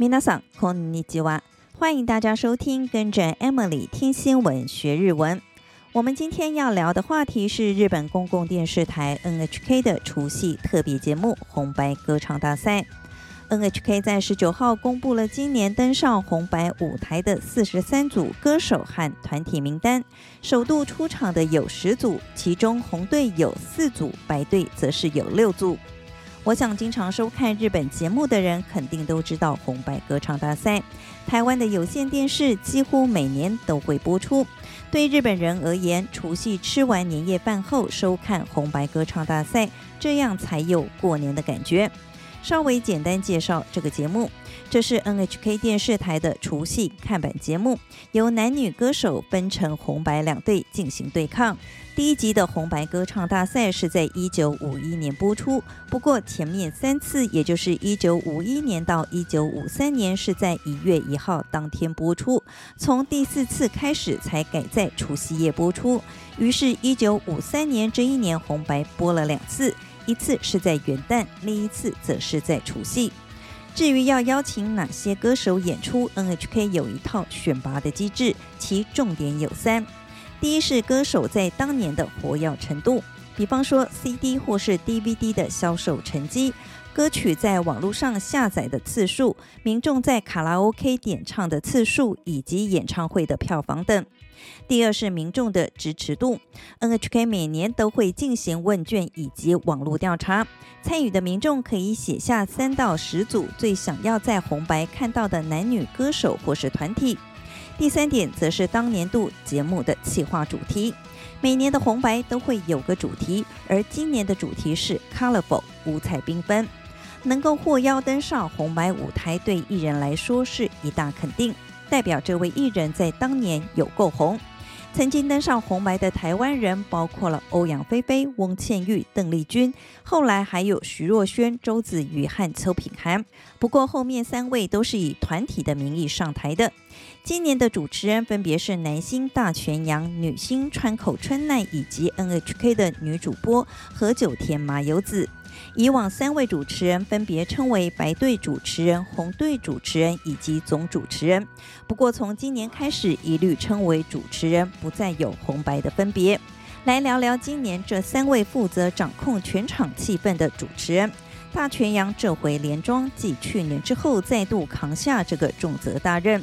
皆さんこんにちは，欢迎大家收听，跟着 Emily 听新闻学日文。我们今天要聊的话题是日本公共电视台 NHK 的除夕特别节目——红白歌唱大赛。NHK 在十九号公布了今年登上红白舞台的四十三组歌手和团体名单，首度出场的有十组，其中红队有四组，白队则是有六组。 我想，经常收看日本节目的人肯定都知道红白歌唱大赛。台湾的有线电视几乎每年都会播出。对日本人而言，除夕吃完年夜饭后收看红白歌唱大赛，这样才有过年的感觉。稍微简单介绍这个节目，这是 NHK 电视台的除夕看板节目，由男女歌手分成红白两队进行对抗。第一集的红白歌唱大赛是在一九五一年播出，不过前面三次，也就是一九五一年到一九五三年，是在一月一号当天播出，从第四次开始才改在除夕夜播出。于是，一九五三年这一年红白播了两次。一次是在元旦，另一次则是在除夕。至于要邀请哪些歌手演出，NHK 有一套选拔的机制，其重点有三：第一是歌手在当年的活跃程度，比方说 CD 或是 DVD 的销售成绩。歌曲在网络上下载的次数，民众在卡拉 OK 点唱的次数，以及演唱会的票房等。第二是民众的支持度，NHK 每年都会进行问卷以及网络调查，参与的民众可以写下三到十组最想要在红白看到的男女歌手或是团体。第三点则是当年度节目的企划主题。每年的红白都会有个主题，而今年的主题是 Colorful，五彩缤纷。能够获邀登上红白舞台，对艺人来说是一大肯定，代表这位艺人在当年有够红。曾经登上红白的台湾人包括了欧阳菲菲、翁倩玉、邓丽君，后来还有徐若瑄、周子瑜和邱品涵。不过后面三位都是以团体的名义上台的。今年的主持人分别是男星大泉洋、女星川口春奈以及 NHK 的女主播何九田麻由子。以往三位主持人分别称为白队主持人、红队主持人以及总主持人。不过从今年开始，一律称为主持人，不再有红白的分别。来聊聊今年这三位负责掌控全场气氛的主持人。大泉洋这回连庄，继去年之后再度扛下这个重责大任。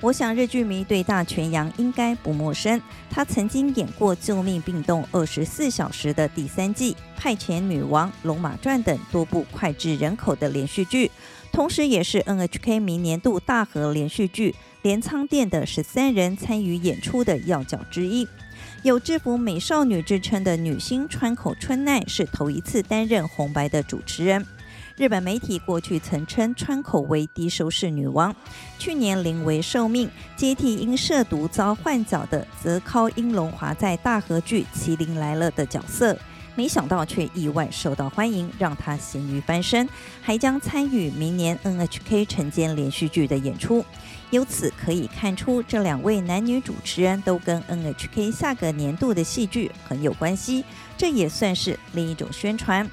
我想日剧迷对大泉洋应该不陌生，他曾经演过《救命病栋二十四小时》的第三季、《派遣女王》、《龙马传》等多部脍炙人口的连续剧，同时也是 NHK 明年度大河连续剧《镰仓殿的十三人》参与演出的要角之一。有制服美少女之称的女星川口春奈是头一次担任红白的主持人。日本媒体过去曾称川口为低收视女王，去年临危受命接替因涉毒遭换角的泽尻英龙华在大和剧《麒麟来了》的角色，没想到却意外受到欢迎，让她咸鱼翻身，还将参与明年 NHK 晨间连续剧的演出。由此可以看出，这两位男女主持人都跟 NHK 下个年度的戏剧很有关系，这也算是另一种宣传。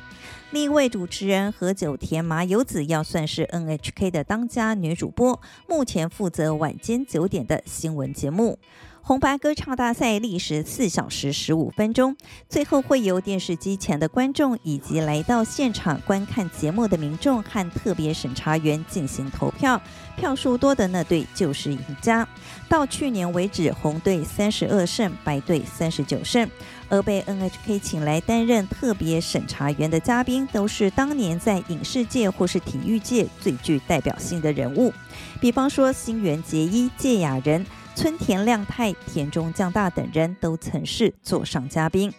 另一位主持人何久田麻由子要算是 NHK 的当家女主播，目前负责晚间九点的新闻节目。红白歌唱大赛历时四小时十五分钟，最后会由电视机前的观众以及来到现场观看节目的民众和特别审查员进行投票，票数多的那队就是赢家。到去年为止，红队三十二胜，白队三十九胜。而被 NHK 请来担任特别审查员的嘉宾，都是当年在影视界或是体育界最具代表性的人物，比方说新垣结衣、芥雅人。村田亮太、田中将大等人都曾是座上嘉宾。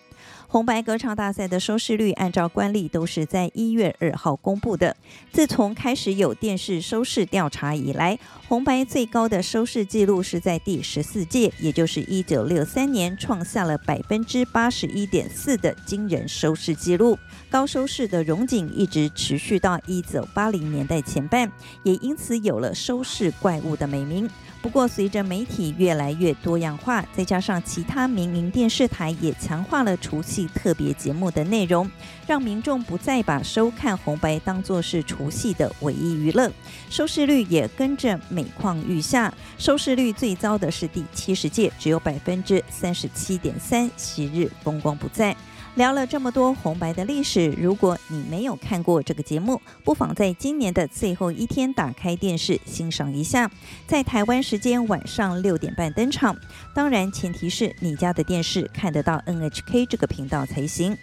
红白歌唱大赛的收视率，按照惯例都是在一月二号公布的。自从开始有电视收视调查以来，红白最高的收视记录是在第十四届，也就是一九六三年，创下了百分之八十一点四的惊人收视记录。高收视的荣景一直持续到一九八零年代前半，也因此有了“收视怪物”的美名。不过，随着媒体越来越多样化，再加上其他民营电视台也强化了除夕特别节目的内容，让民众不再把收看红白当作是除夕的唯一娱乐，收视率也跟着每况愈下。收视率最糟的是第七十届，只有百分之三十七点三，昔日风光不再。聊了这么多红白的历史，如果你没有看过这个节目，不妨在今年的最后一天打开电视欣赏一下。在台湾时间晚上六点半登场，当然前提是你家的电视看得到 NHK 这个频道才行。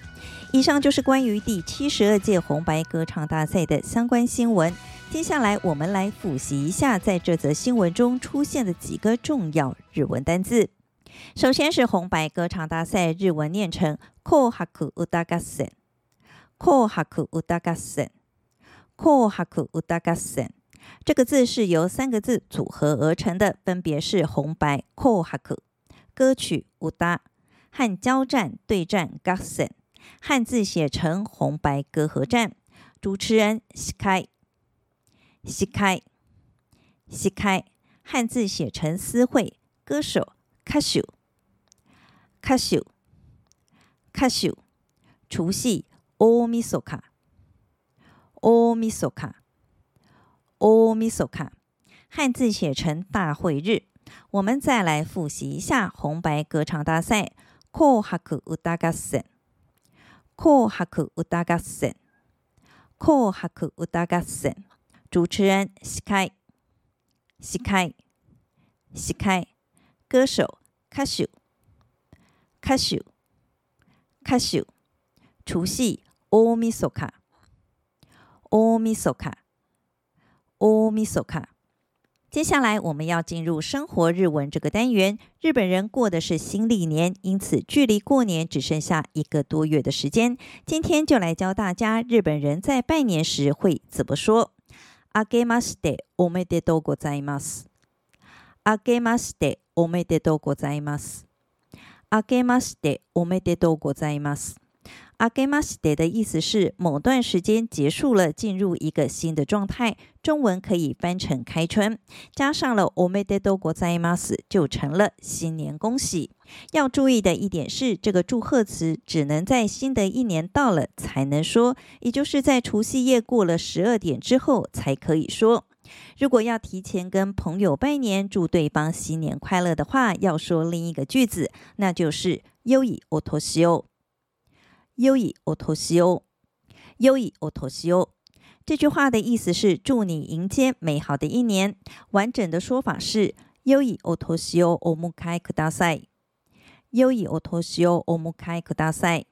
以上就是关于第七十二届红白歌唱大赛的相关新闻。接下来我们来复习一下在这则新闻中出现的几个重要日文单字。首先是红白歌唱大赛，日文念成 COHAK UDA GAKSEN COHAK UDA GAKSEN COHAK UDA GAKSEN 这个字是由三个字组合而成的，分别是红白 COHAK 歌曲 UDA 和交战对战 GAKSEN 汉字写成红白歌合战，主持人西开西开西开，汉字写成私会，歌手。卡秀，卡秀，卡秀，除夕，大晦日，大晦日，大晦日，汉字写成大会日。我们再来复习一下红白歌唱大赛。红白歌合戦，红白歌合戦，红白歌合戦。主持人司会，司会，司会。歌手卡秀卡秀卡秀，除夕奥米索卡奥米索卡奥米索卡。接下来我们要进入生活日文这个单元。日本人过的是新历年，因此距离过年只剩下一个多月的时间。今天就来教大家日本人在拜年时会怎么说。あげましておめでとうございます。あげましておめでと。おめでとうございます。明けましておめでとうございます。明けまして的意思是某段时间结束了，进入一个新的状态。中文可以翻成开春，加上了おめでとうございます，就成了新年恭喜。要注意的一点是，这个祝贺词只能在新的一年到了才能说，也就是在除夕夜过了十二点之后才可以说。如果要提前跟朋友拜年，祝对方新年快乐的话，要说另一个句子，那就是“良いお年を”。良いお年を，良いお年を。这句话的意思是祝你迎接美好的一年。完整的说法是“良いお年をお迎えください”。良いお年をお迎えください。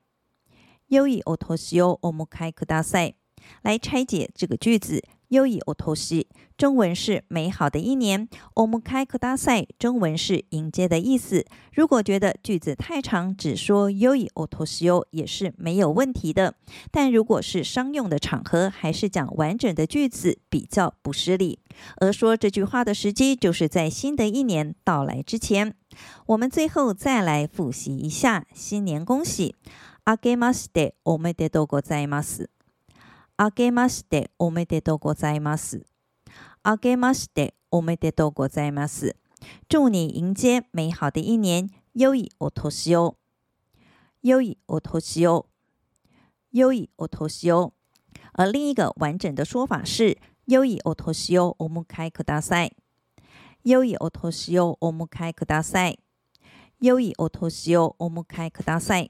良いお年をお迎えください。来拆解这个句子。 优以欧托西，中文是美好的一年。欧姆开克大赛，中文是迎接的意思。如果觉得句子太长，只说优以欧托西哦，也是没有问题的。但如果是商用的场合，还是讲完整的句子比较不失礼。而说这句话的时机，就是在新的一年到来之前。我们最后再来复习一下新年恭喜。あけましておめでとうございます。あけましておめでとうございます。あけましておめでとうございます。祝你迎接美好的一年。よいお年を。よいお年を。よいお年を。而另一个完整的说法是よいお年をお迎えください。よいお年をお迎えください。よいお年をお迎えください。